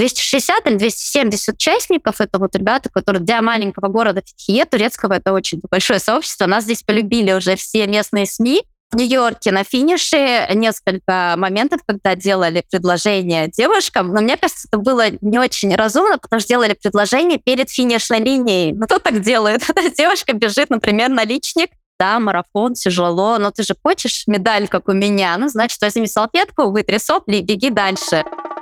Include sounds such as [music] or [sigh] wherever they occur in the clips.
260 или 270 участников. Это вот ребята, которые для маленького города Фетхие, турецкого, это очень большое сообщество. Нас здесь полюбили уже все местные СМИ. В Нью-Йорке на финише несколько моментов, когда делали предложение девушкам, но мне кажется, это было не очень разумно, потому что делали предложение перед финишной линией. Ну, кто так делает? [laughs] Девушка бежит, например, на личник, да, марафон, тяжело, но ты же хочешь медаль, как у меня, ну, значит, возьми салфетку, вытри сопли и беги дальше.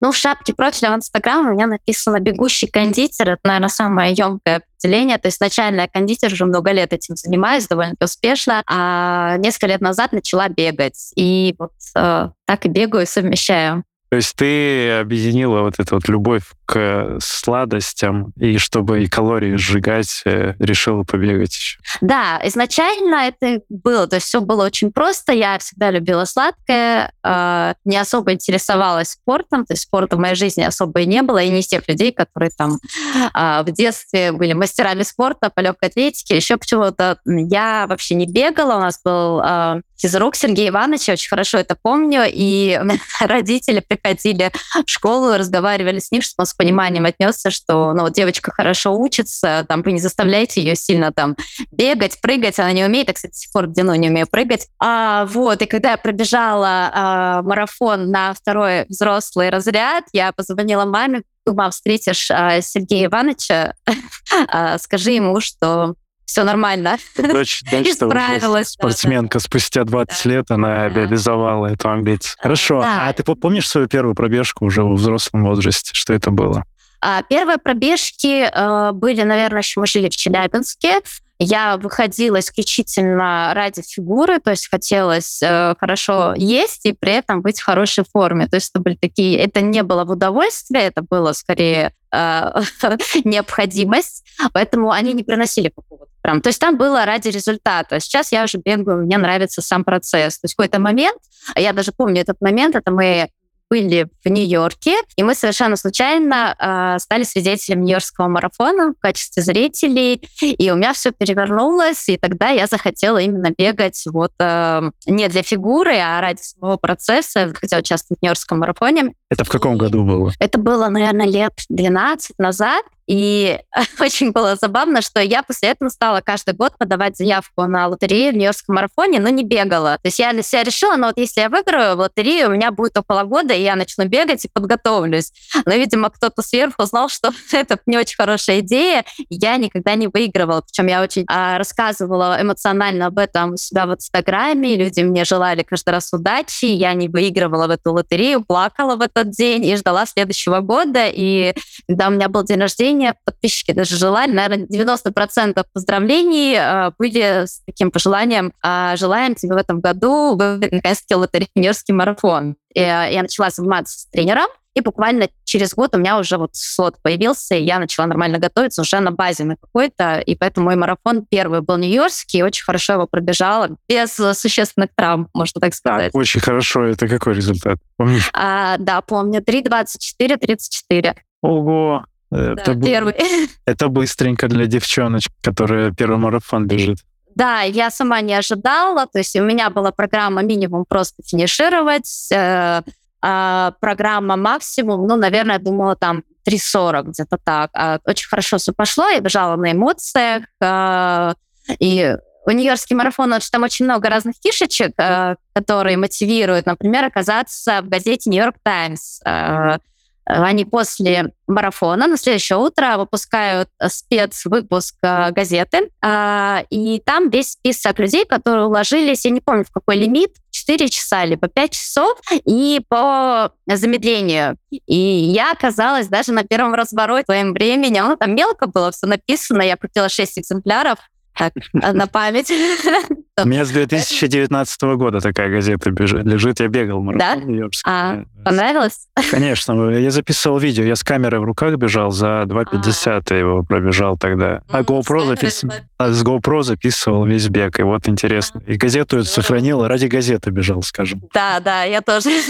Ну, в шапке профиля в Инстаграм у меня написано «бегущий кондитер». Это, наверное, самое емкое определение. То есть изначально я кондитер, уже много лет этим занимаюсь, довольно успешно. А несколько лет назад начала бегать. И вот э, так и бегаю, совмещаю. То есть ты объединила вот эту вот любовь к сладостям, и чтобы и калории сжигать, э, решила побегать еще. Да, изначально это было, то есть все было очень просто. Я всегда любила сладкое, э, не особо интересовалась спортом, то есть спорта в моей жизни особо и не было, и не из тех людей, которые там э, в детстве были мастерами спорта, по легкой атлетике, еще почему-то я вообще не бегала, у нас был э, физрук Сергей Иванович, я очень хорошо это помню, и [laughs] родители приходили в школу, разговаривали с ним, чтобы он с пониманием отнесся, что ну, вот девочка хорошо учится, там, вы не заставляете ее сильно там бегать, прыгать, она не умеет, я, кстати, до сих пор длину не умею прыгать. А, вот, и когда я пробежала а, марафон на второй взрослый разряд, я позвонила маме, мам, встретишь а, Сергея Ивановича, [laughs] а, скажи ему, что все нормально. Дочь [laughs] Исправилась. Спортсменка да, спустя 20 да. лет, она да. реализовала эту амбицию. Хорошо. Да. А ты помнишь свою первую пробежку уже в взрослом возрасте? Что это было? А, первые пробежки э, были, наверное, еще мы жили в Челябинске. Я выходила исключительно ради фигуры, то есть хотелось э, хорошо есть и при этом быть в хорошей форме. То есть это были такие, это не было в удовольствие, это было скорее э, [laughs] необходимость, поэтому они не приносили какого-то прям. То есть там было ради результата. Сейчас я уже бегаю, мне нравится сам процесс. То есть какой-то момент, я даже помню этот момент, это мы были в Нью-Йорке, и мы совершенно случайно э, стали свидетелем Нью-Йоркского марафона в качестве зрителей, и у меня все перевернулось, и тогда я захотела именно бегать вот э, не для фигуры, а ради самого процесса, хотя участвовать в Нью-Йоркском марафоне. Это в каком году было? Это было, наверное, лет 12 назад, и [laughs] очень было забавно, что я после этого стала каждый год подавать заявку на лотерею в Нью-Йоркском марафоне, но не бегала. То есть я для себя решила, ну вот если я выиграю в лотерею, у меня будет около года, и я начну бегать и подготовлюсь. Но, видимо, кто-то сверху знал, что [laughs] это не очень хорошая идея, я никогда не выигрывала. Причем я очень а, рассказывала эмоционально об этом у себя в Инстаграме, люди мне желали каждый раз удачи, я не выигрывала в эту лотерею, плакала в этот день и ждала следующего года. И когда у меня был день рождения, поздравления. Подписчики даже желали. Наверное, 90% поздравлений э, были с таким пожеланием. Э, желаем тебе в этом году выиграть наконец-таки лотерейный марафон. И, э, я начала заниматься с тренером. И буквально через год у меня уже вот слот появился, и я начала нормально готовиться уже на базе на какой-то. И поэтому мой марафон первый был нью-йоркский, и очень хорошо его пробежала, без существенных травм, можно так сказать. Очень хорошо. Это какой результат? Помнишь? А, да, помню. 3.24-34. Ого! Это, да, первый. [laughs] Это быстренько для девчоночек, которая первый марафон бежит. Да, я сама не ожидала. То есть у меня была программа минимум просто финишировать, э, э, программа максимум, ну, наверное, я думала там 3.40, где-то так. А очень хорошо все пошло, я бежала на эмоциях. Э, и у Нью-Йоркский марафон, там очень много разных фишечек, э, которые мотивируют, например, оказаться в газете «Нью-Йорк Таймс». Э, они после марафона на следующее утро выпускают э, спецвыпуск э, газеты, а, и там весь список людей, которые уложились, я не помню, в какой лимит, 4 часа, либо 5 часов, и по замедлению. И я оказалась даже на первом развороте своим временем. Ну, там мелко было все написано, я крутила 6 экземпляров, так, на память. [laughs] У меня с 2019 года такая газета лежит. Я бегал марафон да? А, понравилось? Конечно. Я записывал видео. Я с камерой в руках бежал, за 2.50 а. его пробежал тогда. А GoPro запис... а с GoPro записывал весь бег. И вот интересно. И газету эту сохранил, ради газеты бежал, скажем. Да, да, я тоже. [laughs]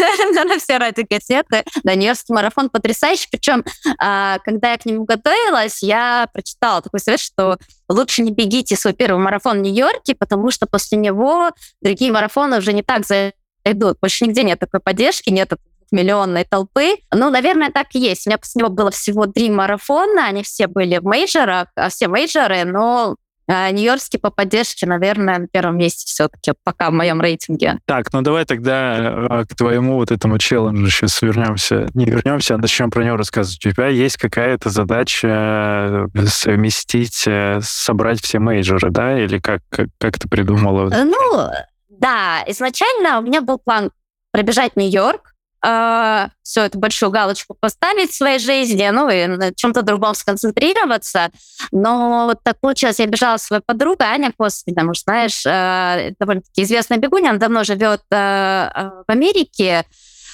на все ради газеты. Да, Нью-Йоркский марафон потрясающий. Причем, а, когда я к нему готовилась, я прочитала такой совет, что лучше не бегите свой первый марафон в Нью-Йорке, потому что после него другие марафоны уже не так зайдут. Больше нигде нет такой поддержки, нет миллионной толпы. Ну, наверное, так и есть. У меня после него было всего три марафона, они все были в мейджорах, а все мейджоры, но Нью-Йоркский по поддержке, наверное, на первом месте все-таки пока в моем рейтинге. Так, ну давай тогда э, к твоему вот этому челленджу сейчас вернемся. Не вернемся, а начнем про него рассказывать. У тебя есть какая-то задача э, совместить, э, собрать все мейджоры, да? Или как, как, как ты придумала? Ну, да, изначально у меня был план пробежать Нью-Йорк, э, все эту большую галочку поставить в своей жизни, ну и на чем-то другом сконцентрироваться. Но вот так получилось, я бежала с своей подругой, Аня Косвина, может, знаешь, э, довольно-таки известная бегунья, она давно живет э, э, в Америке,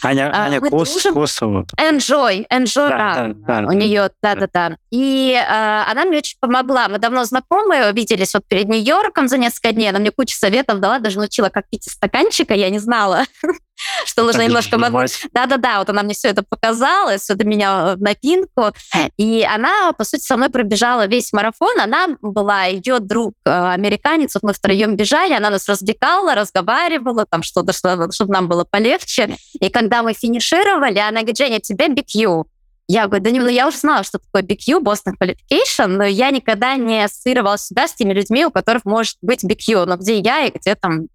Аня, а, Аня Кос, дружим... Косова. Enjoy, Enjoy да, да, да, у нее, да-да-да. И э, она мне очень помогла. Мы давно знакомы, виделись вот перед Нью-Йорком за несколько дней. Она мне кучу советов дала, даже научила, как пить из стаканчика, я не знала. [laughs] [laughs] что нужно немножко... Да-да-да, вот она мне все это показала, все это меня в новинку. И она, по сути, со мной пробежала весь марафон. Она была, ее друг э, американец, вот мы втроем бежали, она нас развлекала, разговаривала, там что-то, чтобы нам было полегче. И когда мы финишировали, она говорит, Женя, тебе BQ. Я говорю, да не, ну я уже знала, что такое BQ, Boston Qualification, но я никогда не ассоциировала себя с теми людьми, у которых может быть BQ, но где я и где там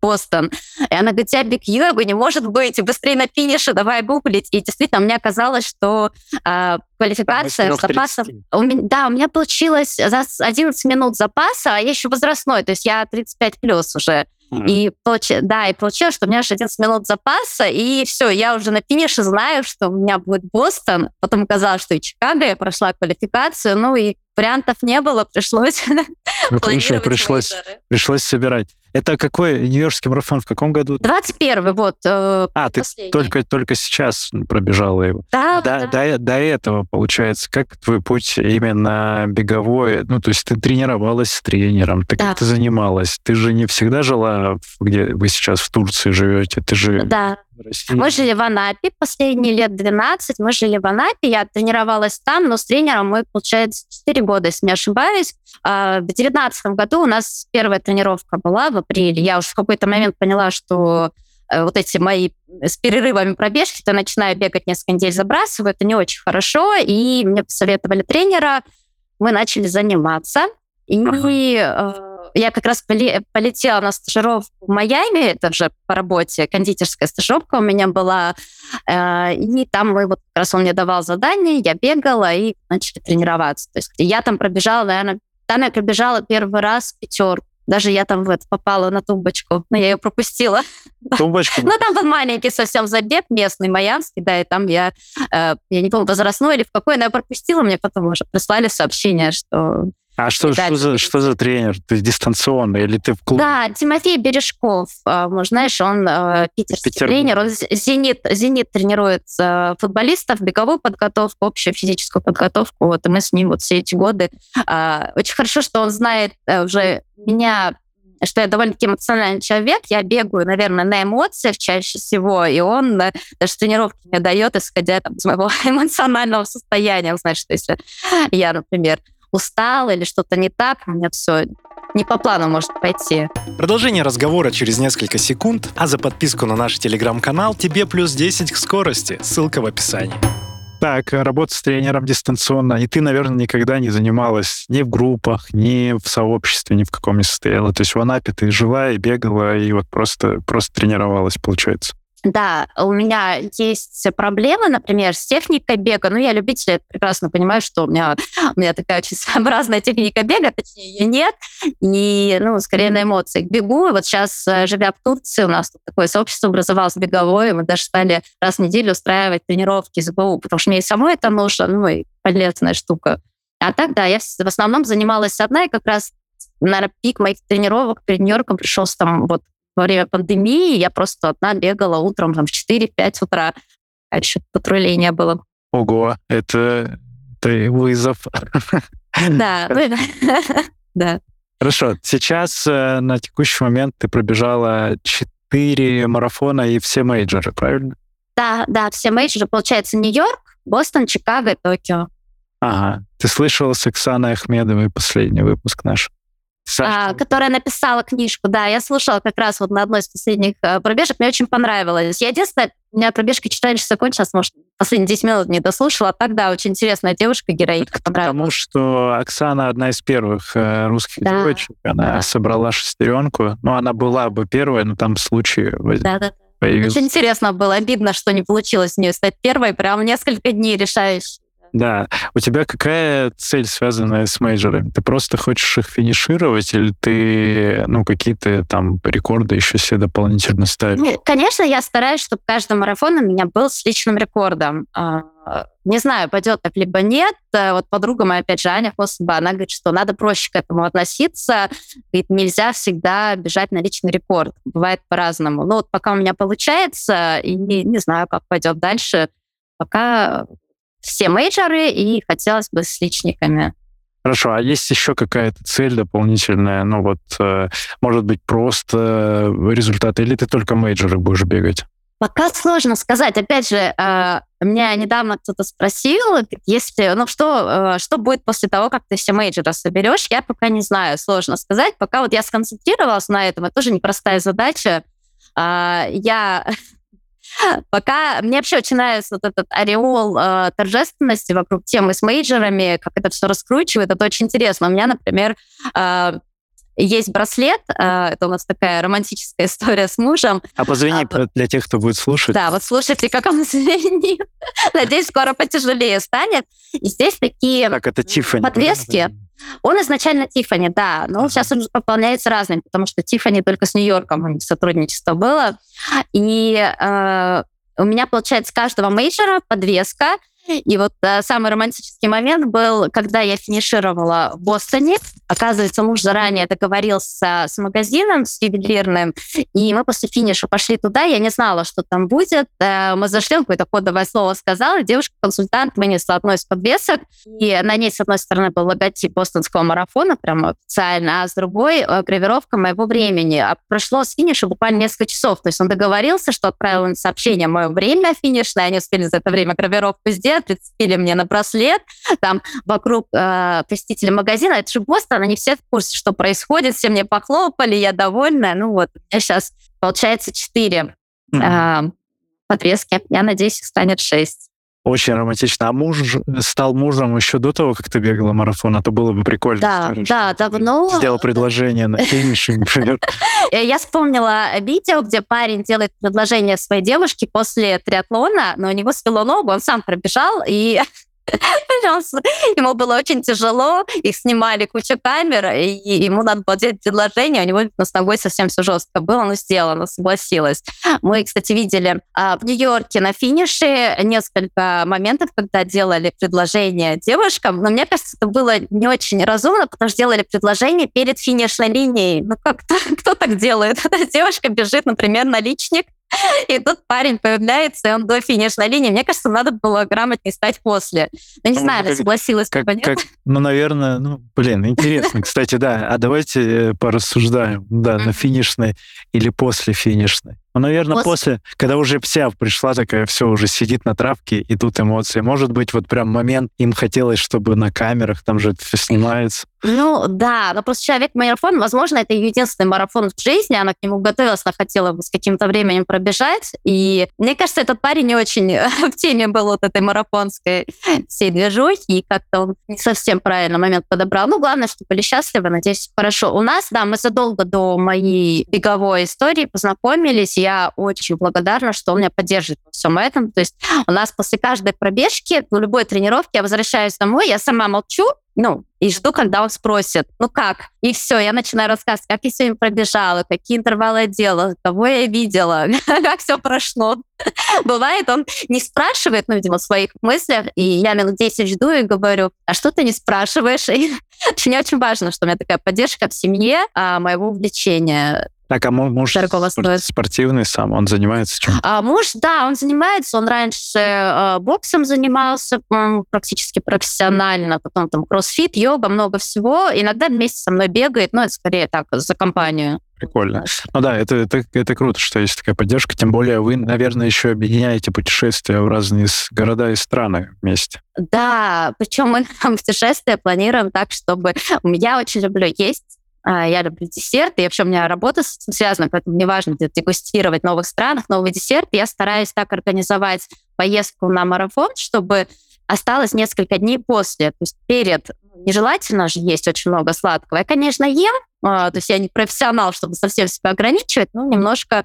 Бостон. И она говорит, тебя Биг Юэба не может быть, быстрее на финише, давай гуглить. И действительно, мне оказалось, что э, квалификация запасов... У меня, да, у меня получилось за 11 минут запаса, а я еще возрастной, то есть я 35 плюс уже. Mm-hmm. И получ... да, и получилось, что у меня уже 11 минут запаса, и все, я уже на финише знаю, что у меня будет Бостон. Потом оказалось, что и Чикаго, я прошла квалификацию, ну и вариантов не было, пришлось [laughs] ну, хорошо, пришлось, пришлось собирать. Это какой Нью-Йоркский марафон в каком году? 21 вот. Э, а, ты только, только сейчас пробежала его. Да, до, да. До, до этого, получается, как твой путь именно беговой? Ну, то есть ты тренировалась с тренером, ты да. как ты занималась? Ты же не всегда жила, где вы сейчас в Турции живете, ты же... Да. Мы жили в Анапе последние лет 12. Мы жили в Анапе, я тренировалась там, но с тренером мы, получается, 4 года, если не ошибаюсь. А, в 2019 году у нас первая тренировка была в апреле. Я уже в какой-то момент поняла, что э, вот эти мои с перерывами пробежки, то начинаю бегать несколько недель, забрасываю, это не очень хорошо, и мне посоветовали тренера, мы начали заниматься, и ага. Я как раз полетела на стажировку в Майами, это же по работе, кондитерская стажировка у меня была. Э, и там мы, вот как раз он мне давал задание, я бегала и начали тренироваться. То есть я там пробежала, наверное, там я пробежала первый раз пятерку. Даже я там в это попала на тумбочку, но я ее пропустила. Тумбочку? ну, там был маленький совсем забег местный, майянский, да, и там я, э, я не помню, возрастной или в какой, но я пропустила, мне потом уже прислали сообщение, что а что, что, за, что за тренер? Ты дистанционный или ты в клубе? Да, Тимофей Бережков. Может, знаешь, он э, питерский Петербург. тренер. Он «Зенит», «Зенит» тренирует э, футболистов, беговую подготовку, общую физическую подготовку. Вот, и мы с ним вот все эти годы. А, очень хорошо, что он знает э, уже меня что я довольно-таки эмоциональный человек, я бегаю, наверное, на эмоциях чаще всего, и он даже тренировки мне дает, исходя там, из моего [laughs] эмоционального состояния. Он знает, что если я, например, устал или что-то не так, у меня все не по плану может пойти. Продолжение разговора через несколько секунд, а за подписку на наш телеграм-канал тебе плюс 10 к скорости. Ссылка в описании. Так, работа с тренером дистанционно. И ты, наверное, никогда не занималась ни в группах, ни в сообществе, ни в каком не состояла. То есть в Анапе ты жила и бегала, и вот просто, просто тренировалась, получается. Да, у меня есть проблемы, например, с техникой бега. Ну, я любитель, я прекрасно понимаю, что у меня, у меня такая очень [laughs] своеобразная техника бега, точнее, ее нет. И, ну, скорее на эмоциях бегу. И вот сейчас, э, живя в Турции, у нас тут такое сообщество образовалось беговое. Мы даже стали раз в неделю устраивать тренировки с БУ, потому что мне и самой это нужно, ну, и полезная штука. А так, да, я в основном занималась одна, и как раз наверное, пик моих тренировок перед Нью-Йорком пришелся там вот во время пандемии. Я просто одна бегала утром там в 4-5 утра. А еще патрулей не было. Ого, это, это вызов. Да, [laughs] [laughs] да. Хорошо, сейчас э, на текущий момент ты пробежала 4 марафона и все мейджоры, правильно? Да, да, все мейджоры. Получается, Нью-Йорк, Бостон, Чикаго и Токио. Ага. Ты слышала с Оксаной Ахмедовой последний выпуск наш? А, которая написала книжку, да, я слушала как раз вот на одной из последних э, пробежек, мне очень понравилось. Я единственное, у меня пробежка 4 часа закончилась, может, последние 10 минут не дослушала, а так, да, очень интересная девушка, героинька, Потому что Оксана одна из первых э, русских да. девочек, она да. собрала шестеренку, ну, она была бы первая, но там случай да, да, появился. Очень интересно было, обидно, что не получилось у нее стать первой, прям несколько дней решающей. Да. У тебя какая цель, связанная с мейджорами? Ты просто хочешь их финишировать или ты, ну, какие-то там рекорды еще себе дополнительно ставишь? Ну, конечно, я стараюсь, чтобы каждый марафон у меня был с личным рекордом. А, не знаю, пойдет так либо нет. Э, вот подруга моя, опять же, Аня Хосова, она говорит, что надо проще к этому относиться. Говорит, нельзя всегда бежать на личный рекорд. Бывает по-разному. Но вот пока у меня получается, и не, не знаю, как пойдет дальше, пока все мейджоры, и хотелось бы с личниками. Хорошо, а есть еще какая-то цель дополнительная? Ну вот, э, может быть, просто результаты, или ты только мейджоры будешь бегать? Пока сложно сказать. Опять же, э, меня недавно кто-то спросил, если, ну что, э, что будет после того, как ты все мейджоры соберешь, я пока не знаю, сложно сказать. Пока вот я сконцентрировалась на этом, это тоже непростая задача. Э, я Пока мне вообще очень нравится вот этот ореол э, торжественности вокруг темы с мейджорами, как это все раскручивает, это очень интересно. У меня, например, э, есть браслет, э, это у нас такая романтическая история с мужем. А позвони а, для тех, кто будет слушать. Да, вот слушайте, как он [laughs] звенит. Надеюсь, скоро потяжелее станет. И здесь такие так, это Тиффани, подвески. Он изначально Тифани, да, но сейчас он пополняется разными, потому что Тифани только с Нью-Йорком сотрудничество было. И э, у меня, получается, с каждого мейджора подвеска, и вот э, самый романтический момент был, когда я финишировала в Бостоне. Оказывается, муж заранее договорился с магазином, с ювелирным, и мы после финиша пошли туда. Я не знала, что там будет. Э, мы зашли, он какое-то кодовое слово сказал, и девушка-консультант вынесла одну из подвесок, и на ней, с одной стороны, был логотип бостонского марафона, прямо официально, а с другой э, гравировка моего времени. А прошло с финиша буквально несколько часов. То есть он договорился, что отправил сообщение мое время финишное, они успели за это время гравировку сделать, прицепили мне на браслет, там вокруг э, посетителей магазина, это же Бостон, они все в курсе, что происходит, все мне похлопали, я довольна. Ну вот, у меня сейчас получается четыре mm-hmm. э, подвески, я надеюсь, их станет шесть. Очень романтично. А муж стал мужем еще до того, как ты бегала марафон, а то было бы прикольно. Да, скажешь, да, давно. Сделал предложение на финише, например. [laughs] Я вспомнила видео, где парень делает предложение своей девушке после триатлона, но у него свело ногу, он сам пробежал, и [laughs] [laughs] Ему было очень тяжело, их снимали куча камер, и ему надо было делать предложение, у него с ногой совсем все жестко было, но сделано, согласилась. Мы, кстати, видели а, в Нью-Йорке на финише несколько моментов, когда делали предложение девушкам, но мне кажется, это было не очень разумно, потому что делали предложение перед финишной линией. Ну как [laughs] кто так делает? [laughs] Девушка бежит, например, на личник, [laughs] И тут парень появляется, и он до финишной линии. Мне кажется, надо было грамотнее стать после. Ну, не ну, знаю, как, согласилась как, как, Ну, наверное, ну, блин, интересно. Кстати, да. А давайте э, порассуждаем. Да, на финишной или после финишной. Ну, наверное, после... после, когда уже вся пришла такая, все, уже сидит на травке, и тут эмоции. Может быть, вот прям момент, им хотелось, чтобы на камерах, там же это все снимается. Ну, да, но просто человек-марафон, возможно, это единственный марафон в жизни, она к нему готовилась, она хотела бы с каким-то временем пробежать, и мне кажется, этот парень не очень [laughs] в теме был вот этой марафонской всей движухи, и как-то он не совсем правильно момент подобрал. Ну, главное, что были счастливы, надеюсь, хорошо. У нас, да, мы задолго до моей беговой истории познакомились, и я очень благодарна, что он меня поддерживает во всем этом. То есть у нас после каждой пробежки, ну, любой тренировки, я возвращаюсь домой, я сама молчу, ну, и жду, когда он спросит, ну как? И все, я начинаю рассказывать, как я сегодня пробежала, какие интервалы я делала, кого я видела, [laughs] как все прошло. Бывает, он не спрашивает, ну, видимо, в своих мыслях, и я минут 10 жду и говорю, а что ты не спрашиваешь? И [laughs] мне очень важно, что у меня такая поддержка в семье а, моего увлечения. Так, а муж стоит. спортивный сам, он занимается чем? А муж, да, он занимается, он раньше э, боксом занимался практически профессионально, потом там кроссфит, йога, много всего. Иногда вместе со мной бегает, но это скорее так, за компанию. Прикольно. Ну да, это, это, это круто, что есть такая поддержка. Тем более вы, наверное, еще объединяете путешествия в разные города и страны вместе. Да, причем мы [laughs] там путешествия планируем так, чтобы... Я очень люблю есть, я люблю десерты, и вообще у меня работа с этим связана, поэтому мне важно дегустировать в новых странах, новые десерты. Я стараюсь так организовать поездку на марафон, чтобы осталось несколько дней после. То есть перед нежелательно же есть очень много сладкого. Я, конечно, ем, а, то есть я не профессионал, чтобы совсем себя ограничивать, но немножко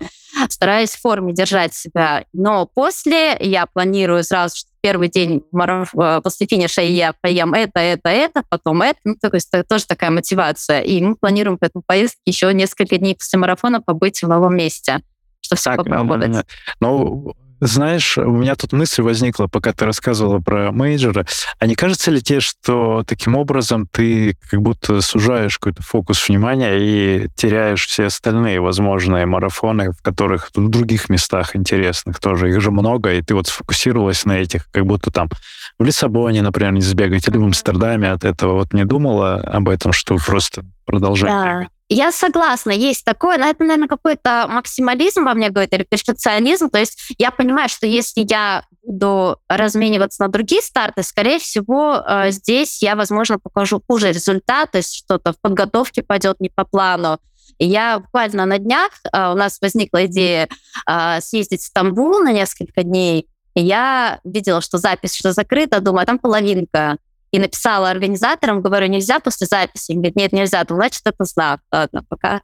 стараюсь в форме держать себя. Но после я планирую сразу, что в первый день э, после финиша я поем это, это, это, потом это. Ну, то есть это тоже такая мотивация. И мы планируем по этому поездке еще несколько дней после марафона побыть в новом месте, чтобы все Так, попробовать. э, Ну, знаешь, у меня тут мысль возникла, пока ты рассказывала про мейджоры. А не кажется ли тебе, что таким образом ты как будто сужаешь какой-то фокус внимания и теряешь все остальные возможные марафоны, в которых в других местах интересных тоже, их же много, и ты вот сфокусировалась на этих, как будто там в Лиссабоне, например, не сбегать, или в Амстердаме от этого. Вот не думала об этом, что просто продолжать Да. бегать? Я согласна, есть такое, но это, наверное, какой-то максимализм во мне говорит, или перфекционизм. То есть я понимаю, что если я буду размениваться на другие старты, скорее всего, э, здесь я, возможно, покажу хуже результат, то есть что-то в подготовке пойдет не по плану. Я буквально на днях, э, у нас возникла идея э, съездить в Стамбул на несколько дней, я видела, что запись что закрыта, думаю, а там половинка и написала организаторам, говорю, нельзя после записи. Они говорят, нет, нельзя. Ну, значит, это знак. Ладно, пока.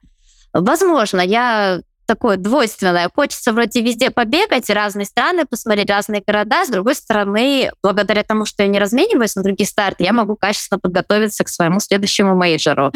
Возможно, я такое двойственное. Хочется вроде везде побегать, разные страны посмотреть, разные города. С другой стороны, благодаря тому, что я не размениваюсь на другие старты, я могу качественно подготовиться к своему следующему мейджору.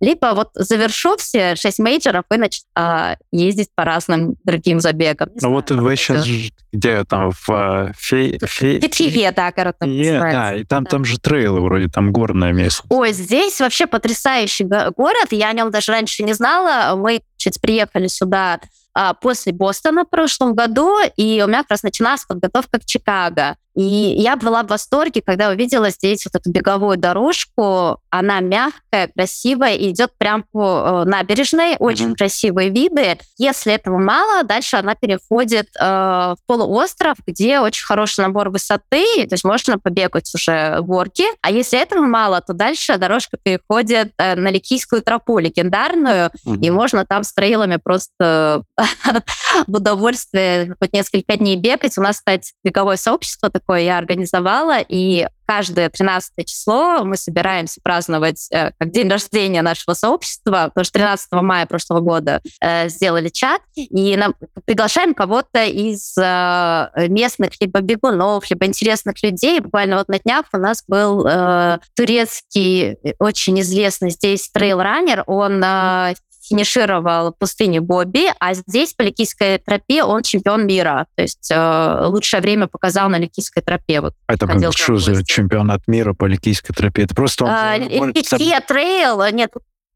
Либо вот завершу все шесть мейджоров и начну а, ездить по разным другим забегам. Не Ну вот знаю, вы как сейчас где там в фе, фе- Питьеве, да, город Е, да, и там, Да. там же трейлы вроде, там горное место. Ой, здесь вообще потрясающий го- город. Я о нем даже раньше не знала. Мы чуть приехали сюда а, после Бостона в прошлом году, и у меня как раз началась подготовка к Чикаго. И я была в восторге, когда увидела здесь вот эту беговую дорожку. Она мягкая, красивая и идет прям по э, набережной. Очень Мгм. красивые виды. Если этого мало, дальше она переходит э, в полуостров, где очень хороший набор высоты, то есть можно побегать уже горки. А если этого мало, то дальше дорожка переходит э, на Ликийскую тропу легендарную, и можно там с трейлами просто [laughs] в удовольствие хоть несколько дней бегать. У нас, кстати, беговое сообщество такое я организовала, и каждое 13 число мы собираемся праздновать э, как день рождения нашего сообщества, потому что 13 мая прошлого года э, сделали чат, и нам приглашаем кого-то из э, местных либо бегунов, либо интересных людей. Буквально вот на днях у нас был э, турецкий, э, очень известный здесь трейл-раннер, он э, финишировал пустыне Бобби, а здесь по Ликийской тропе он чемпион мира. То есть э, лучшее время показал на Ликийской тропе. Вот. Это как, что за чемпионат мира по Ликийской тропе? Это просто он А, Ликия трейл, нет,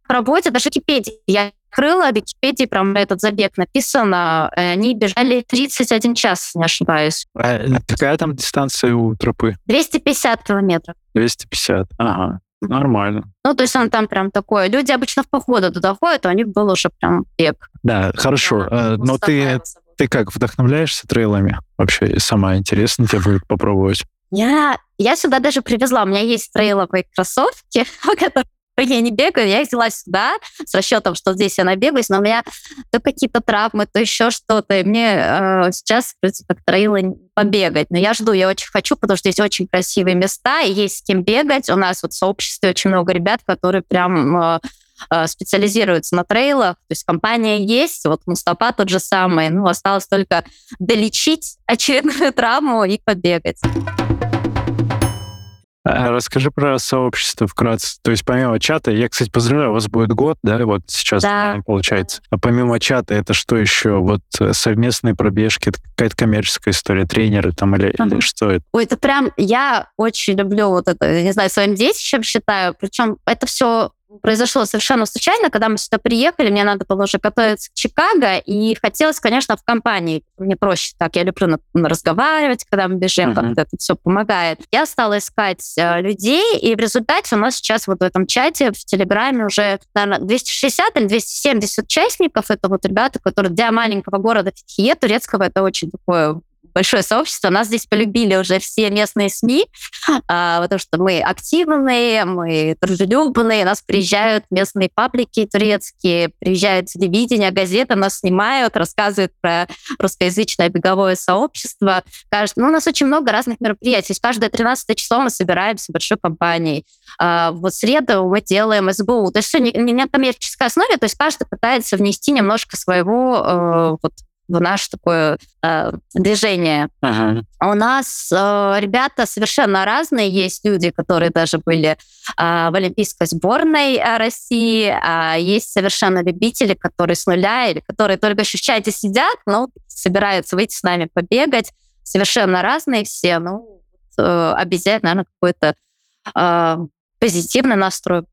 в работе даже Википедия. Я открыла, в Википедии прям этот забег написано. э, Они бежали 31 час, не ошибаюсь. А, Какая там дистанция у тропы? 250 километров. 250. Ага, нормально. Ну, то есть он там прям такой. Люди обычно в походы туда ходят, а у них был уже прям бег. Да, хорошо. Да, А, Но ты, ты как, вдохновляешься трейлами? Вообще, сама интересно тебе будет попробовать. Я, я сюда даже привезла. У меня есть трейловые кроссовки, [laughs] в которых я не бегаю. Я взяла сюда с расчетом, что здесь я набегаюсь, но у меня то какие-то травмы, то еще что-то. И мне э, сейчас как трейлы побегать. Но я жду, я очень хочу, потому что здесь очень красивые места, и есть с кем бегать. У нас вот в сообществе очень много ребят, которые прям э, э, специализируется на трейлах, то есть компания есть, вот Мустапа тот же самый, ну, осталось только долечить очередную [laughs] травму и побегать. А расскажи про сообщество вкратце. То есть помимо чата, я, кстати, поздравляю, у вас будет год, да, вот сейчас да. получается. А помимо чата, это что еще? Вот э, совместные пробежки, это какая-то коммерческая история, тренеры там или, ага. или что это? Ой, это прям, я очень люблю вот это, не знаю, своим детищем считаю, причем это все произошло совершенно случайно, когда мы сюда приехали, мне надо было уже готовиться к Чикаго, и хотелось, конечно, в компании. Мне проще так, я люблю разговаривать, когда мы бежим, uh-huh. как-то это все помогает. Я стала искать э, людей, и в результате у нас сейчас вот в этом чате, в Телеграме уже, наверное, 260 или 270 участников. Это вот ребята, которые для маленького города Фетхие, турецкого, это очень такое большое сообщество. Нас здесь полюбили уже все местные СМИ, а, потому что мы активные, мы дружелюбные, нас приезжают местные паблики турецкие, приезжают телевидение, газеты, нас снимают, рассказывают про русскоязычное беговое сообщество. Кажется, ну, у нас очень много разных мероприятий. Каждое 13 число мы собираемся большой компанией. А, вот среду мы делаем СБУ. То есть все не, не на коммерческой основе, то есть каждый пытается внести немножко своего э, вот, в наше такое э, движение. Ага. У нас э, ребята совершенно разные. Есть люди, которые даже были э, в Олимпийской сборной э, России, а есть совершенно любители, которые с нуля или которые только еще в чате сидят, но собираются выйти с нами побегать. Совершенно разные все. Ну, э, обязательно, наверное, какой-то э, позитивный настрой.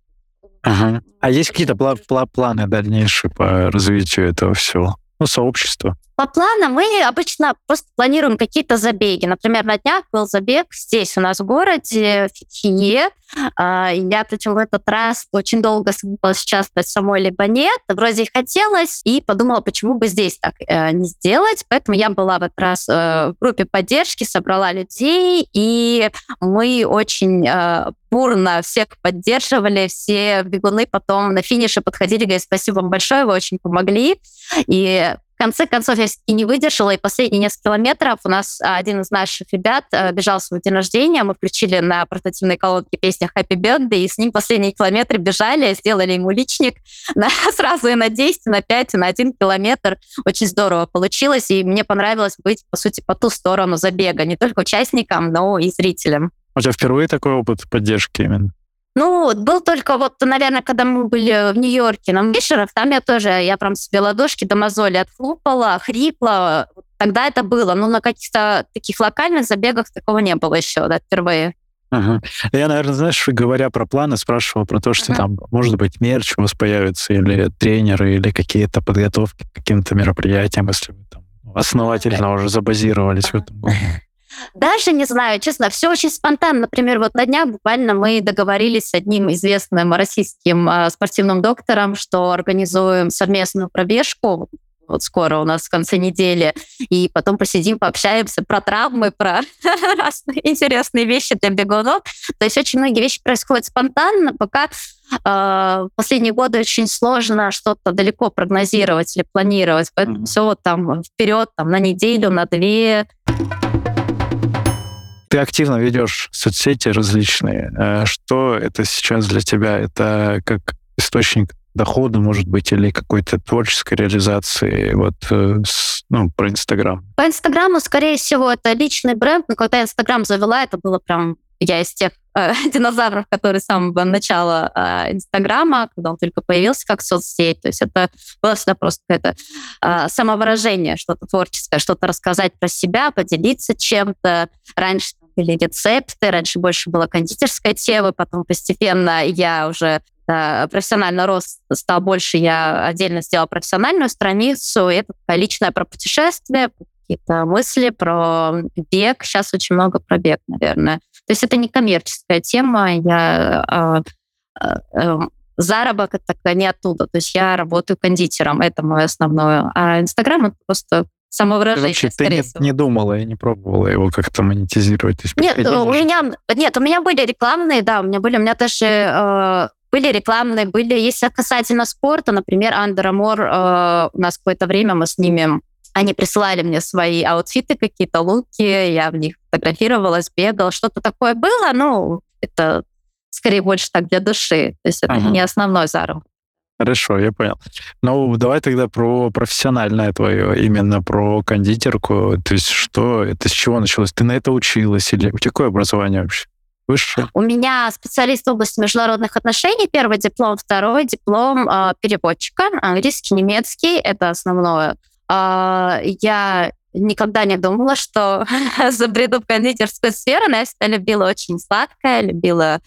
Ага. А есть какие-то пла- пла- планы дальнейшие по развитию этого всего? Ну, сообщества. По планам мы обычно просто планируем какие-то забеги. Например, на днях был забег здесь у нас в городе, в Фитхие. А, я, причем в этот раз очень долго собиралась участвовать самой, либо нет. Вроде и хотелось, и подумала, почему бы здесь так э, не сделать. Поэтому я была в этот раз э, в группе поддержки, собрала людей, и мы очень э, бурно всех поддерживали, все бегуны потом на финише подходили, говорят, спасибо вам большое, вы очень помогли. И в конце концов, я все-таки не выдержала, и последние несколько километров у нас один из наших ребят э, бежал свой день рождения, мы включили на портативной колонке песню Happy Birthday, и с ним последние километры бежали, сделали ему личник [laughs] на, сразу и на 10, и на 5, и на 1 километр. Очень здорово получилось, и мне понравилось быть, по сути, по ту сторону забега, не только участникам, но и зрителям. У тебя впервые такой опыт поддержки именно? Ну, был только вот, наверное, когда мы были в Нью-Йорке на Мишерах, там я тоже, я прям себе ладошки до мозоли отхлопала, хрипла. Тогда это было, но на каких-то таких локальных забегах такого не было еще, да, впервые. Ага. Я, наверное, знаешь, говоря про планы, спрашивал про то, что ага. там, может быть, мерч у вас появится, или тренеры, или какие-то подготовки к каким-то мероприятиям, если вы там основательно уже забазировались в этом. Даже не знаю, честно, все очень спонтанно. Например, вот на днях буквально мы договорились с одним известным российским э, спортивным доктором, что организуем совместную пробежку вот скоро у нас в конце недели, и потом посидим, пообщаемся про травмы, про [laughs] разные интересные вещи для бегунов. То есть очень многие вещи происходят спонтанно, пока э, последние годы очень сложно что-то далеко прогнозировать или планировать, поэтому mm-hmm. все вот там вперед, там на неделю, на две. Ты активно ведешь соцсети различные. Э, что это сейчас для тебя? Это как источник дохода, может быть, или какой-то творческой реализации? Вот э, ну, про Инстаграм. По Инстаграму, скорее всего, это личный бренд. Но когда Инстаграм завела, это было прям я из тех [laughs] э, динозавров, которые с самого начала э, Инстаграма, когда он только появился как соцсеть. То есть это было всегда просто какое-то э, самовыражение, что-то творческое, что-то рассказать про себя, поделиться чем-то. Раньше были рецепты, раньше больше была кондитерская тема, потом постепенно я уже да, профессионально рос, стал больше, я отдельно сделала профессиональную страницу, это личное про путешествия, какие-то мысли про бег. Сейчас очень много про бег, наверное. То есть это не коммерческая тема, я а, а, заработок это не оттуда. То есть я работаю кондитером, это мое основное. А Инстаграм это просто самовыражение. Вообще, ты не, не думала и не пробовала его как-то монетизировать? есть, нет, у меня, нет, у меня были рекламные, да, у меня были, у меня даже э, были рекламные, были, если касательно спорта, например, Under Armour, э, у нас какое-то время мы с ними они присылали мне свои аутфиты, какие-то луки, я в них фотографировалась, бегала, что-то такое было, ну, это скорее больше так для души, то есть это ага. не основной заработок. Хорошо, я понял. Ну, давай тогда про профессиональное твое, именно про кондитерку. То есть что, это с чего началось? Ты на это училась или у тебя какое образование вообще? Высшее? У меня специалист в области международных отношений. Первый диплом, второй диплом э, переводчика. Английский, немецкий — это основное. Э, я никогда не думала, что [laughs] забреду в кондитерскую сферу, но я всегда любила очень сладкое, любила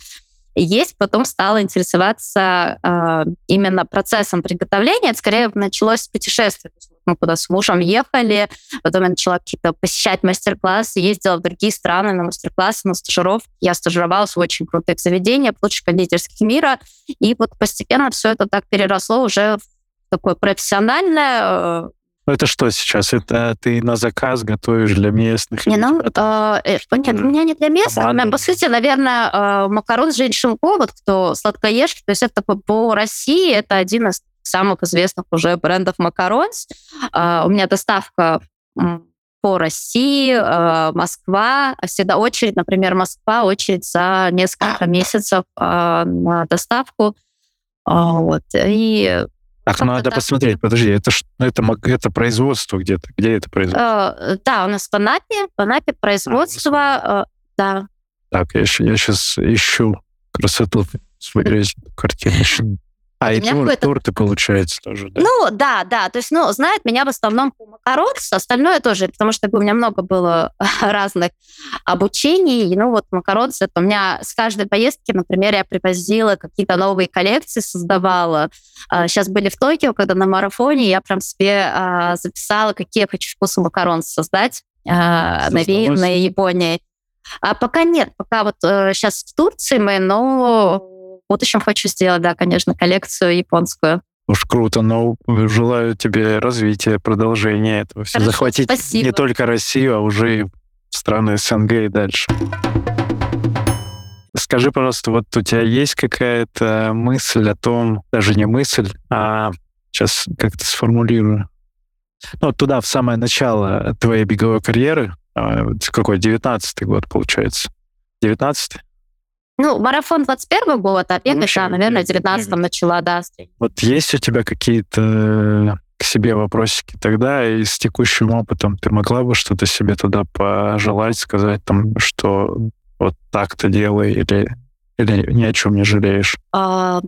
есть, потом стала интересоваться э, именно процессом приготовления. Это скорее началось с путешествия. Мы куда с мужем ехали, потом я начала какие-то посещать мастер-классы, ездила в другие страны на мастер-классы, на стажировки. Я стажировалась в очень крутых заведениях, лучших кондитерских мира. И вот постепенно все это так переросло уже в такое профессиональное, э, ну, это что сейчас? Это ты на заказ готовишь для местных? Не, ну, э, э, нет, у меня не для местных. Команда. По сути, наверное, э, макарон с женьшинко, вот кто сладкоежки, то есть это по России, это один из самых известных уже брендов макарон. Э, у меня доставка по России, э, Москва, всегда очередь, например, Москва, очередь за несколько месяцев э, на доставку. Э, вот. И Ах, ну надо посмотреть, подожди, это, ну, это, это производство где-то, где это производство? Э, да, у нас в Анапе, в Анапе производство, э, да. Так, я, я сейчас ищу красоту смотреть картину. [laughs] А, и тур, получается, тоже, да? Ну, да, да. То есть, ну, знает меня в основном по макаронс, остальное тоже, потому что у меня много было [laughs] разных обучений. Ну, вот макаронс, это у меня с каждой поездки, например, я привозила какие-то новые коллекции, создавала. Сейчас а, были в Токио, когда на марафоне я прям себе а, записала, какие я хочу вкусы макарон создать, а, навеянные Японией. А пока нет, пока вот сейчас э, в Турции мы, но будущем хочу сделать, да, конечно, коллекцию японскую. Уж круто, но желаю тебе развития, продолжения этого. Хорошо, Захватить спасибо. не только Россию, а уже и страны СНГ и дальше. Скажи, пожалуйста, вот у тебя есть какая-то мысль о том, даже не мысль, а сейчас как-то сформулирую. Ну, туда, в самое начало твоей беговой карьеры, а, какой, 19-й год, получается? 19-й? Ну, марафон 21 год, а бег, да, наверное, в 19-м начала, да. Вот есть у тебя какие-то к себе вопросики тогда, и с текущим опытом ты могла бы что-то себе туда пожелать, сказать, там, что вот так-то делай, или, или ни о чем не жалеешь? А,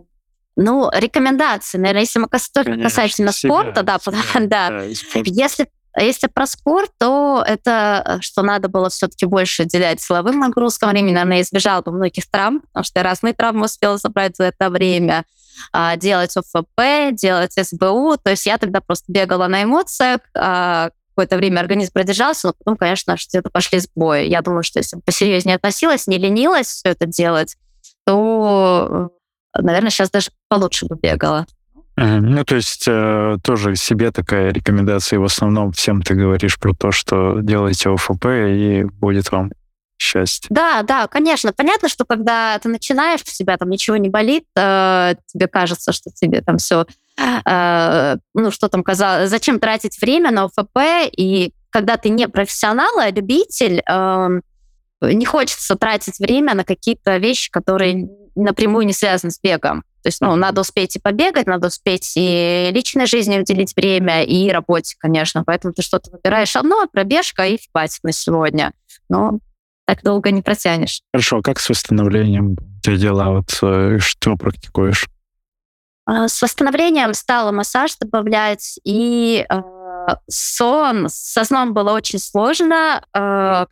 ну, рекомендации, наверное, если мы касательно спорта, да, себя, [laughs] да. да. Если а если про спорт, то это э, что надо было все-таки больше уделять силовым нагрузкам времени. Наверное, избежала бы многих травм, потому что я разные травмы успела собрать за это время. А, делать ОФП, делать СБУ. То есть я тогда просто бегала на эмоциях, а, какое-то время организм продержался, но потом, конечно, где-то пошли сбои. Я думаю, что если бы посерьезнее относилась, не ленилась все это делать, то, э, наверное, сейчас даже получше бы бегала. Ну, то есть э, тоже себе такая рекомендация. В основном всем ты говоришь про то, что делайте ОФП, и будет вам счастье. Да, да, конечно. Понятно, что когда ты начинаешь, у тебя там ничего не болит, э, тебе кажется, что тебе там все, э, ну, что там казалось, зачем тратить время на ОФП, и когда ты не профессионал, а любитель, э, не хочется тратить время на какие-то вещи, которые напрямую не связаны с бегом. То есть, ну, надо успеть и побегать, надо успеть и личной жизни уделить время, и работе, конечно. Поэтому ты что-то выбираешь одно, пробежка и спать на сегодня. Но так долго не протянешь. Хорошо, а как с восстановлением ты дела? Вот э, что практикуешь? А, с восстановлением стала массаж добавлять, и э, сон. Со сном было очень сложно, э,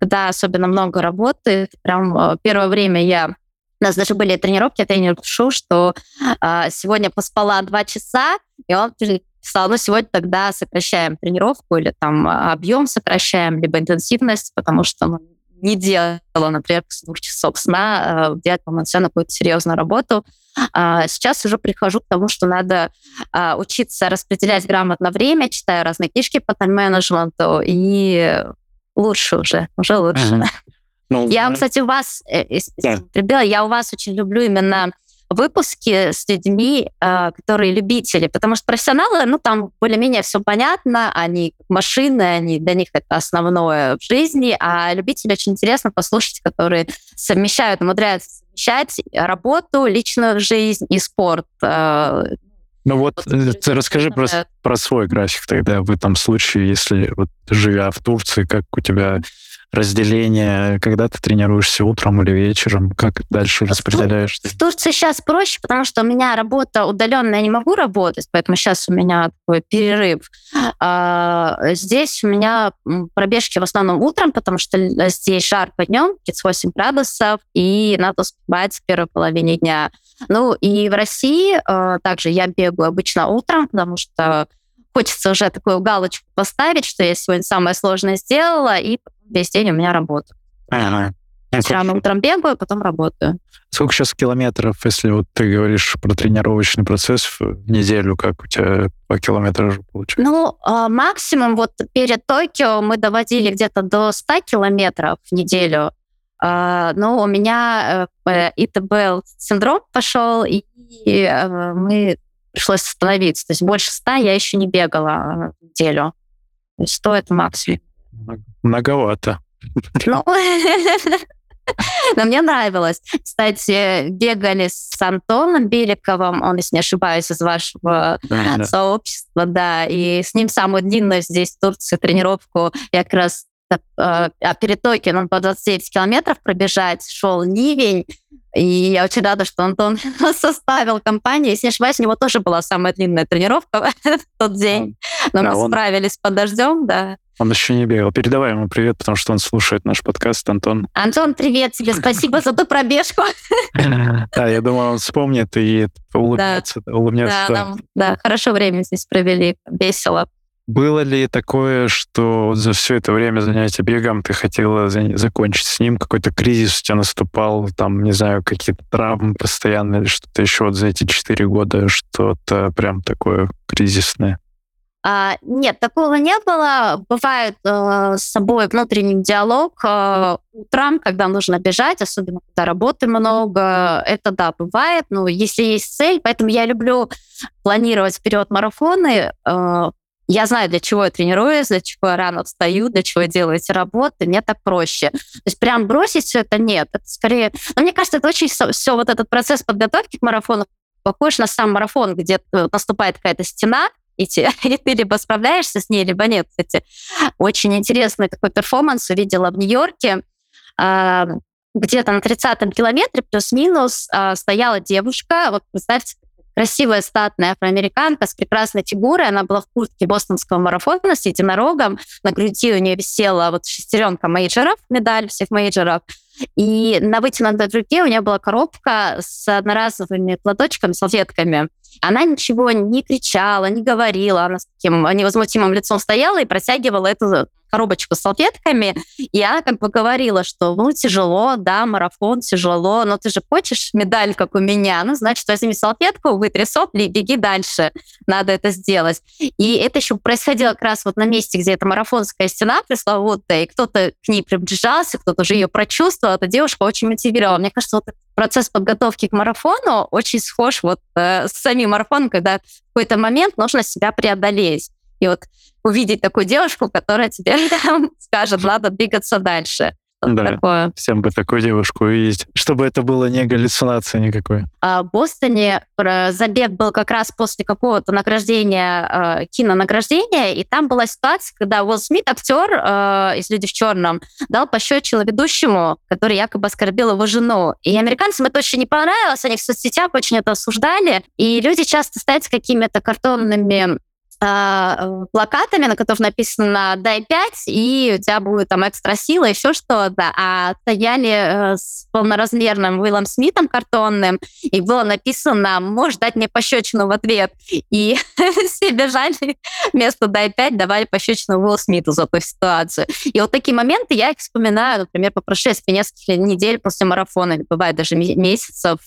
когда особенно много работы. Прям первое время я у нас даже были тренировки, тренер пишу, что э, сегодня поспала два часа, и он сказал, ну, сегодня тогда сокращаем тренировку или там объем сокращаем, либо интенсивность, потому что ну, не делала, например, после двух часов сна, э, делать полноценную какую-то серьезную работу. А сейчас уже прихожу к тому, что надо а, учиться распределять грамотно время, читаю разные книжки по тайм-менеджменту, и лучше уже, уже лучше. Uh-huh. Ну, я, кстати, у вас, yeah. я у вас очень люблю именно выпуски с людьми, э, которые любители, потому что профессионалы, ну, там более-менее все понятно, они машины, они, для них это основное в жизни, а любители очень интересно послушать, которые совмещают, умудряются совмещать работу, личную жизнь и спорт. Э, Ну вот, вот ты расскажи про, про свой график тогда в этом случае, если вот живя в Турции, как у тебя разделение, когда ты тренируешься утром или вечером, как дальше распределяешь? В Турции сейчас проще, потому что у меня работа удаленная, я не могу работать, поэтому сейчас у меня такой перерыв. А, здесь у меня пробежки в основном утром, потому что здесь жарко днем, 38 градусов, и надо успевать в первой половине дня. Ну и в России а, также я бегаю обычно утром, потому что хочется уже такую галочку поставить, что я сегодня самое сложное сделала, и весь день у меня работа. Ага. Рано утром бегаю, потом работаю. Сколько сейчас километров, если вот ты говоришь про тренировочный процесс в неделю, как у тебя по километражу получается? Ну, а, максимум вот перед Токио мы доводили где-то до 100 километров в неделю. А, но у меня э, ИТБ синдром пошел, и э, мы пришлось остановиться. То есть больше 100 я еще не бегала в неделю. То есть 100 это максимум. Многовато. Ну, [laughs] но мне нравилось. Кстати, бегали с Антоном Беликовым, он, если не ошибаюсь, из вашего да, сообщества, да, и с ним самую длинную здесь в Турции тренировку я как раз э, а перед Токио он по 29 километров пробежать, шел ливень, и я очень рада, что Антон [laughs] составил компанию. Если не ошибаюсь, у него тоже была самая длинная тренировка [laughs] в тот день. Но да, мы он... справились под дождем, да. Он еще не бегал. Передавай ему привет, потому что он слушает наш подкаст, Антон. Антон, привет тебе, спасибо за ту пробежку. [laughs] Да, я думаю, он вспомнит и улыбнется. Да, хорошо время здесь провели, весело. Было ли такое, что за все это время занятия бегом ты хотела закончить с ним? Какой-то кризис у тебя наступал, там, не знаю, какие-то травмы постоянные или что-то еще вот за эти четыре года, что-то прям такое кризисное? А, нет, такого не было. Бывает э, с собой внутренний диалог э, утром, когда нужно бежать, особенно когда работы много. Это да, бывает. Но если есть цель, поэтому я люблю планировать вперед марафоны. Э, я знаю, для чего я тренируюсь, для чего я рано встаю, для чего я делаю эти работы. Мне так проще. То есть прям бросить все это нет. Это скорее... Но мне кажется, это очень все вот этот процесс подготовки к марафону похож на сам марафон, где наступает какая-то стена, и, те, [laughs] и ты либо справляешься с ней, либо нет. Кстати, очень интересный такой перформанс увидела в Нью-Йорке. А, где-то на 30-м километре плюс-минус а, стояла девушка, вот представьте, красивая статная афроамериканка с прекрасной фигурой. Она была в куртке бостонского марафона с единорогом. На груди у нее висела вот шестеренка мейджеров, медаль всех мейджеров. И на вытянутой руке у нее была коробка с одноразовыми платочками, салфетками. Она ничего не кричала, не говорила, она с таким невозмутимым лицом стояла и протягивала эту коробочку с салфетками, и я как бы говорила, что ну тяжело, да, марафон тяжело, но ты же хочешь медаль, как у меня, ну, значит, возьми салфетку, вытри сопли беги дальше, надо это сделать. И это еще происходило как раз вот на месте, где эта марафонская стена пресловутая, и кто-то к ней приближался, кто-то уже ее прочувствовал, эта девушка очень мотивировала. Мне кажется, вот процесс подготовки к марафону очень схож вот э, с самим марафоном, когда в какой-то момент нужно себя преодолеть. И вот увидеть такую девушку, которая тебе [laughs] скажет, надо двигаться дальше. Да, такое. всем бы такую девушку увидеть, чтобы это было не галлюцинация никакой. А в Бостоне забег был как раз после какого-то награждения, э, кинонаграждения, и там была ситуация, когда Уилл Смит, актер э, из «Люди в черном», дал пощечину ведущему, который якобы оскорбил его жену. И американцам это очень не понравилось, они в соцсетях очень это осуждали, и люди часто стоят с какими-то картонными э, плакатами, на которых написано «дай 5», и у тебя будет там экстра сила, еще что-то. А стояли э, с полноразмерным Уиллом Смитом картонным, и было написано «можешь дать мне пощечину в ответ». И [laughs] все бежали вместо «дай 5», давали пощечину Уиллу Смиту за ту ситуацию. И вот такие моменты я их вспоминаю, например, по прошествии нескольких недель после марафона, бывает даже месяцев,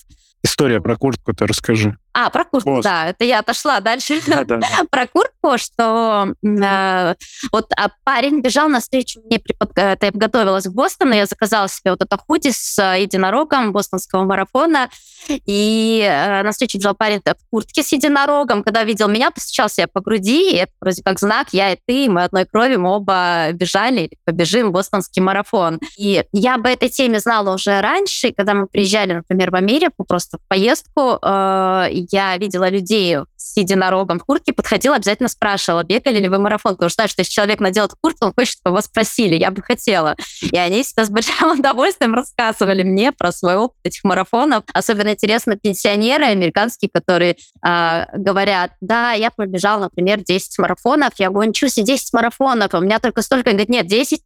История про куртку-то расскажи. А, про куртку, Мост. да. Это я отошла дальше. [laughs] Да, да. [laughs] про куртку, что э, вот а парень бежал на встречу мне, при, это я готовилась к Бостону, я заказала себе вот это худи с э, единорогом бостонского марафона, и э, на встречу бежал парень в куртке с единорогом, когда видел меня, постучал себя по груди, и это вроде как знак, я и ты, мы одной крови, мы оба бежали, побежим бостонский марафон. И я об этой теме знала уже раньше, когда мы приезжали, например, в Америку, просто в поездку, э, я видела людей с единорогом в куртке, подходила, обязательно спрашивала, бегали ли вы марафон, потому что знаю, что если человек надел эту куртку, он хочет, чтобы его спросили, я бы хотела. И они всегда с большим [laughs] удовольствием рассказывали мне про свой опыт этих марафонов. Особенно интересно пенсионеры американские, которые э, говорят, да, я пробежал, например, 10 марафонов, я ничего себе, 10 марафонов, у меня только столько. Он говорит, нет, 10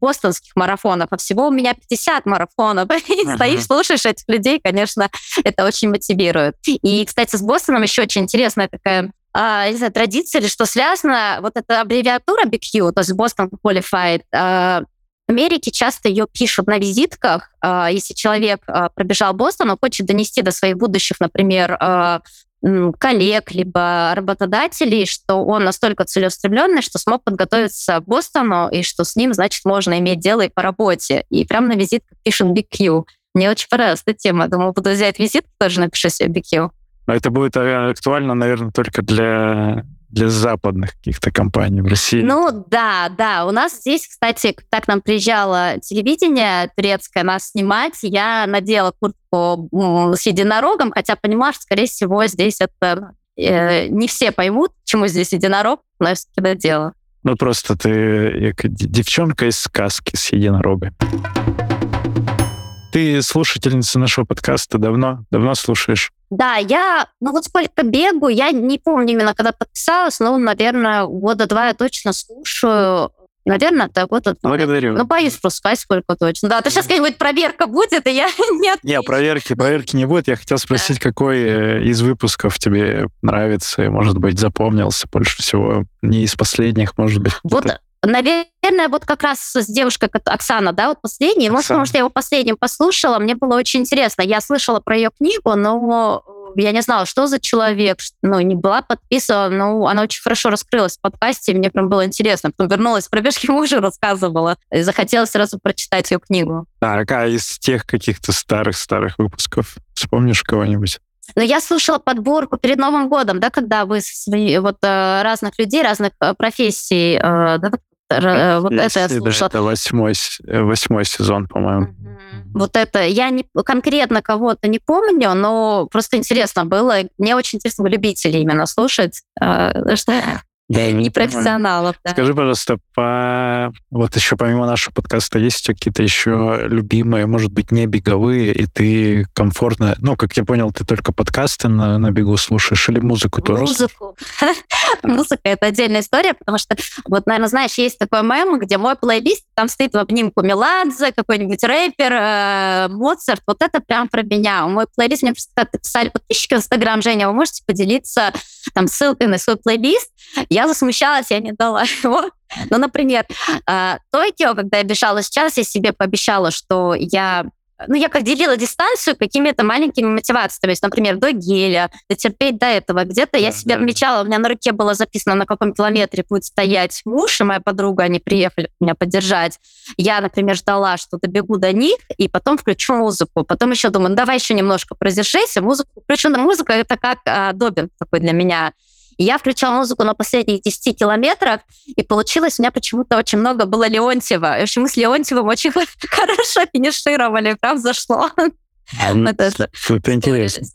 бостонских марафонов, а всего у меня 50 марафонов. [laughs] И uh-huh. стоишь, слушаешь этих людей, конечно, это очень мотивирует. И, кстати, с Бостоном еще очень интересная такая а, не знаю, традиция или что связано, вот эта аббревиатура BQ, то есть Boston Qualified, в Америке часто ее пишут на визитках. А, если человек пробежал Бостон, он хочет донести до своих будущих, например, коллег, либо работодателей, что он настолько целеустремленный, что смог подготовиться к Бостону, и что с ним, значит, можно иметь дело и по работе. И прям на визитках пишут BQ. Мне очень понравилась эта тема. Думаю, буду взять визит, тоже напишу себе BQ. Но это будет э, актуально, наверное, только для для западных каких-то компаний в России. Ну да, да. У нас здесь, кстати, так нам приезжало телевидение турецкое нас снимать, я надела куртку с единорогом, хотя понимаю, что, скорее всего, здесь это э, не все поймут, чему здесь единорог, но я все-таки надела. Ну просто ты девчонка из сказки с единорогом. Ты слушательница нашего подкаста давно? Давно слушаешь? Да, я, ну вот сколько бегу, я не помню именно, когда подписалась, но, наверное, года два я точно слушаю. Наверное, это года два. Благодарю. Ну, боюсь просто сказать, сколько точно. Да, то сейчас какая-нибудь проверка будет, и я [laughs] не Не, проверки, проверки не будет. Я хотел спросить, какой э, из выпусков тебе нравится, может быть, запомнился больше всего? Не из последних, может быть. Вот Наверное, вот как раз с девушкой Оксана, да, вот последний. Может, потому что я его последним послушала, мне было очень интересно. Я слышала про ее книгу, но я не знала, что за человек, ну, не была подписана, но она очень хорошо раскрылась в подкасте, мне прям было интересно. Потом вернулась с пробежки мужа, рассказывала, и захотелось сразу прочитать ее книгу. А из тех каких-то старых-старых выпусков вспомнишь кого-нибудь? Но я слушала подборку перед Новым годом, да, когда вы свои, вот э, разных людей, разных э, профессий, э, да, Э, вот это я слушала. Это восьмой, э, восьмой сезон, по-моему. Вот это, я не, конкретно кого-то не помню, но просто интересно было. Мне очень интересно любители именно слушать, э, что [laughs] да, не профессионалов. Да. Скажи, пожалуйста, по... вот еще помимо нашего подкаста есть какие-то еще любимые, может быть, не беговые, и ты комфортно, ну, как я понял, ты только подкасты на, на бегу слушаешь или музыку тоже? Музыку. [laughs] Музыка — это отдельная история, потому что, вот, наверное, знаешь, есть такой мем, где мой плейлист, там стоит в обнимку Меладзе, какой-нибудь рэпер, э, Моцарт, вот это прям про меня. Мой плейлист, мне просто писали подписчики в Инстаграм, Женя, вы можете поделиться там ссылкой на свой плейлист? Я засмущалась, я не дала [laughs] его. Ну, например, э, Токио, когда я бежала сейчас, я себе пообещала, что я ну, я как делила дистанцию какими-то маленькими мотивациями. То есть, например, до геля, дотерпеть до этого. Где-то да, я себе да. отмечала, у меня на руке было записано, на каком километре будет стоять муж и моя подруга, они приехали меня поддержать. Я, например, ждала, что добегу до них, и потом включу музыку. Потом еще думаю, ну, давай еще немножко продержись, музыку включу. На музыку это как а, Добин такой для меня. И я включала музыку на последних 10 километрах, и получилось, у меня почему-то очень много было Леонтьева. И, в общем, мы с Леонтьевым очень [laughs] хорошо финишировали, прям зашло. А, это, это интересно.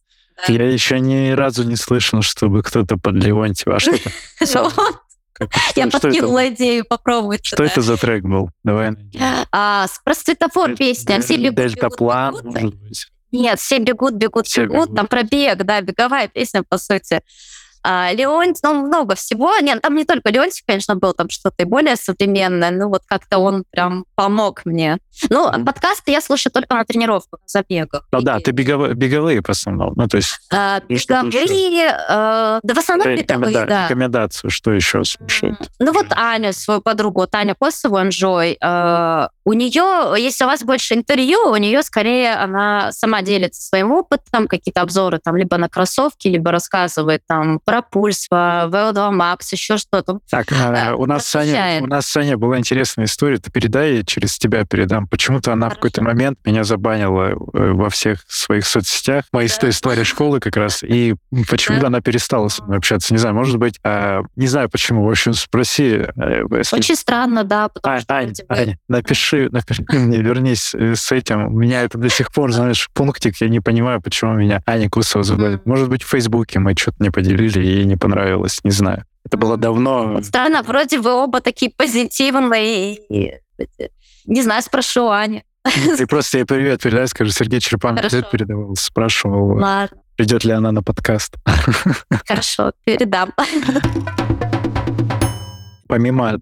Я еще ни разу не слышал, чтобы кто-то под Леонтьева. А что это? [laughs] Я подкинула идею попробовать. Что это за трек был? Давай. А, про светофор песня. Дельтаплан, Нет, все бегут, бегут, бегут. Там пробег, да, беговая песня, по сути. А, Леонтий, ну, много всего. Нет, там не только Леонтий, конечно, был там что-то и более современное, ну, вот как-то он прям помог мне. Ну, подкасты я слушаю только на тренировках, на забегах. Ну да, ты беговые, беговые в основном, ну, то есть... А, беговые, э, да в основном беговые, да, да. Рекомендацию, что еще слушают? Ну, вот Аня, свою подругу, Таня Косову, Enjoy, э, у нее, если у вас больше интервью, у нее скорее она сама делится своим опытом, какие-то обзоры там либо на кроссовки, либо рассказывает там про про пульс, VO2 Max, еще что-то. Так, а, у нас, Саня, у нас, Саня, была интересная история. Ты передай, через тебя передам. Почему-то она Хорошо. в какой-то момент меня забанила э, во всех своих соцсетях. Моя да. история школы как раз. И почему-то да. она перестала со мной общаться. Не знаю, может быть, а, не знаю почему. В общем, спроси. Если... Очень странно, да. А, что Ань, тебя... Ань, напиши, напиши [laughs] мне, вернись с этим. У меня это до сих пор, знаешь, пунктик. Я не понимаю, почему меня Аня Кусова забанит. Mm-hmm. Может быть, в Фейсбуке мы что-то не поделили, ей не понравилось. Не знаю. Это было давно. Странно, вроде вы оба такие позитивные. И, не знаю, спрошу Ани. Ты [laughs] просто ей привет передай, скажи, Сергей Черепанов привет передавал, спрашивал, Ладно. придет ли она на подкаст. [laughs] Хорошо, передам. Помимо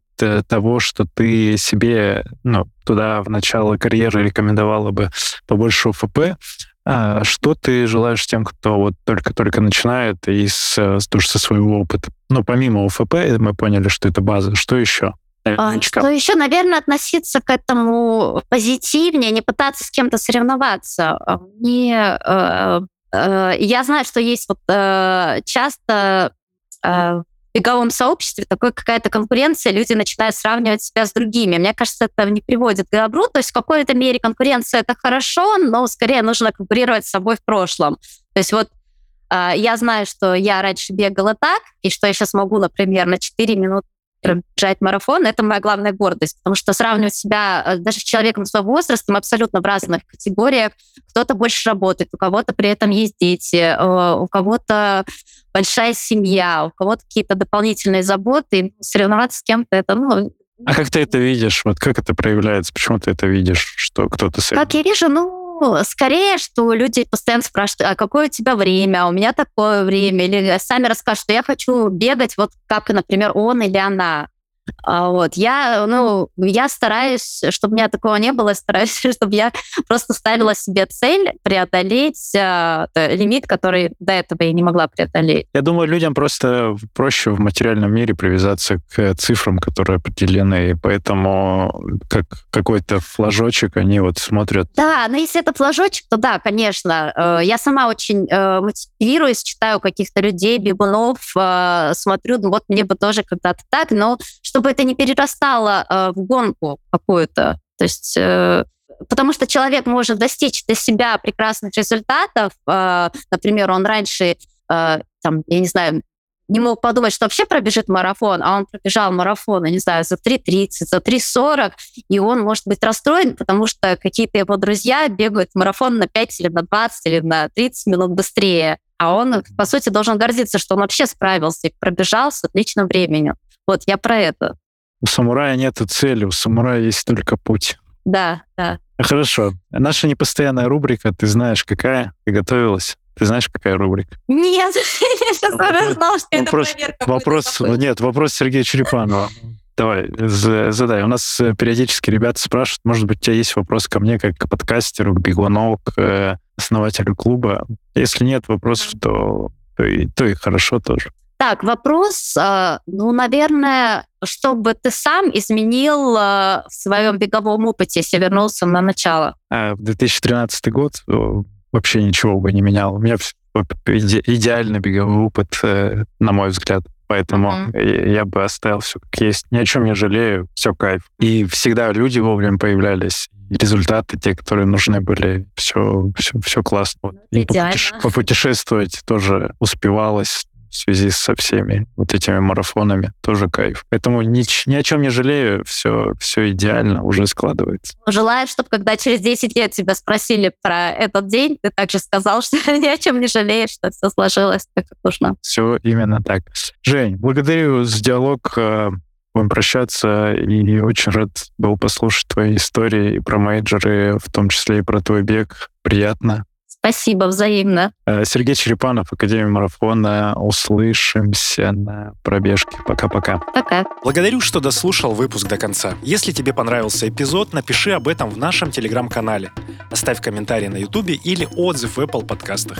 того, что ты себе ну, туда в начало карьеры рекомендовала бы побольше ОФП, а что ты желаешь тем, кто вот только-только начинает и с, с, со своего опыта? Ну, помимо ОФП, мы поняли, что это база. Что еще? А, что еще, наверное, относиться к этому позитивнее, не пытаться с кем-то соревноваться. Не, э, э, я знаю, что есть вот э, часто э, беговом сообществе такой какая-то конкуренция, люди начинают сравнивать себя с другими. Мне кажется, это не приводит к добру. То есть в какой-то мере конкуренция это хорошо, но скорее нужно конкурировать с собой в прошлом. То есть вот э, я знаю, что я раньше бегала так, и что я сейчас могу, например, на 4 минуты бежать марафон, это моя главная гордость, потому что сравнивать себя э, даже с человеком своего возраста, мы абсолютно в разных категориях. Кто-то больше работает, у кого-то при этом есть дети, э, у кого-то большая семья, у кого-то какие-то дополнительные заботы, соревноваться с кем-то это, ну... А как ты это видишь? Вот как это проявляется? Почему ты это видишь, что кто-то... Как я вижу, ну, скорее, что люди постоянно спрашивают, а какое у тебя время, а у меня такое время, или сами расскажут, что я хочу бегать, вот как, например, он или она. А, вот. Я, ну, я стараюсь, чтобы у меня такого не было, стараюсь, [laughs] чтобы я просто ставила себе цель преодолеть э, лимит, который до этого я не могла преодолеть. Я думаю, людям просто проще в материальном мире привязаться к цифрам, которые определены, и поэтому как какой-то флажочек они вот смотрят. Да, но если это флажочек, то да, конечно. Э, я сама очень э, мотивируюсь, читаю каких-то людей, бегунов, э, смотрю, ну вот мне бы тоже когда-то так, но чтобы это не перерастало э, в гонку какую-то. То есть э, потому что человек может достичь для себя прекрасных результатов. Э, например, он раньше, э, там, я не знаю, не мог подумать, что вообще пробежит марафон, а он пробежал марафон, я не знаю, за 3.30, за 3.40, и он может быть расстроен, потому что какие-то его друзья бегают марафон на 5 или на 20 или на 30 минут быстрее. А он, по сути, должен гордиться, что он вообще справился и пробежал с отличным временем. Вот я про это. У самурая нет цели, у самурая есть только путь. Да, да. Хорошо. Наша непостоянная рубрика, ты знаешь, какая? Ты готовилась? Ты знаешь, какая рубрика? Нет, [laughs] я сейчас знал, что это вопрос, вопрос Нет, вопрос Сергея Черепанова. Давай, задай. У нас э, периодически ребята спрашивают, может быть, у тебя есть вопрос ко мне, как к подкастеру, к бегуну, к э, основателю клуба. Если нет вопросов, то, то, и, то и хорошо тоже. Так, вопрос, а, ну, наверное, чтобы ты сам изменил а, в своем беговом опыте, если вернулся на начало? А, в 2013 год вообще ничего бы не менял. У меня идеальный беговой опыт, э, на мой взгляд. Поэтому mm-hmm. я бы оставил все как есть. Ни о чем не жалею, все кайф. И всегда люди вовремя появлялись. Результаты, те, которые нужны были, все, все, все классно. И попутеше- попутешествовать тоже успевалось в связи со всеми вот этими марафонами. Тоже кайф. Поэтому ни, ни о чем не жалею, все, все идеально уже складывается. Желаю, чтобы когда через 10 лет тебя спросили про этот день, ты также сказал, что [laughs] ни о чем не жалеешь, что все сложилось так, как нужно. Все именно так. Жень, благодарю за диалог. Э, будем прощаться, и очень рад был послушать твои истории и про мейджоры, в том числе и про твой бег. Приятно. Спасибо, взаимно. Э, Сергей Черепанов, Академия марафона. Услышимся на пробежке. Пока-пока. Пока. Благодарю, что дослушал выпуск до конца. Если тебе понравился эпизод, напиши об этом в нашем телеграм-канале. Оставь комментарий на ютубе или отзыв в Apple подкастах.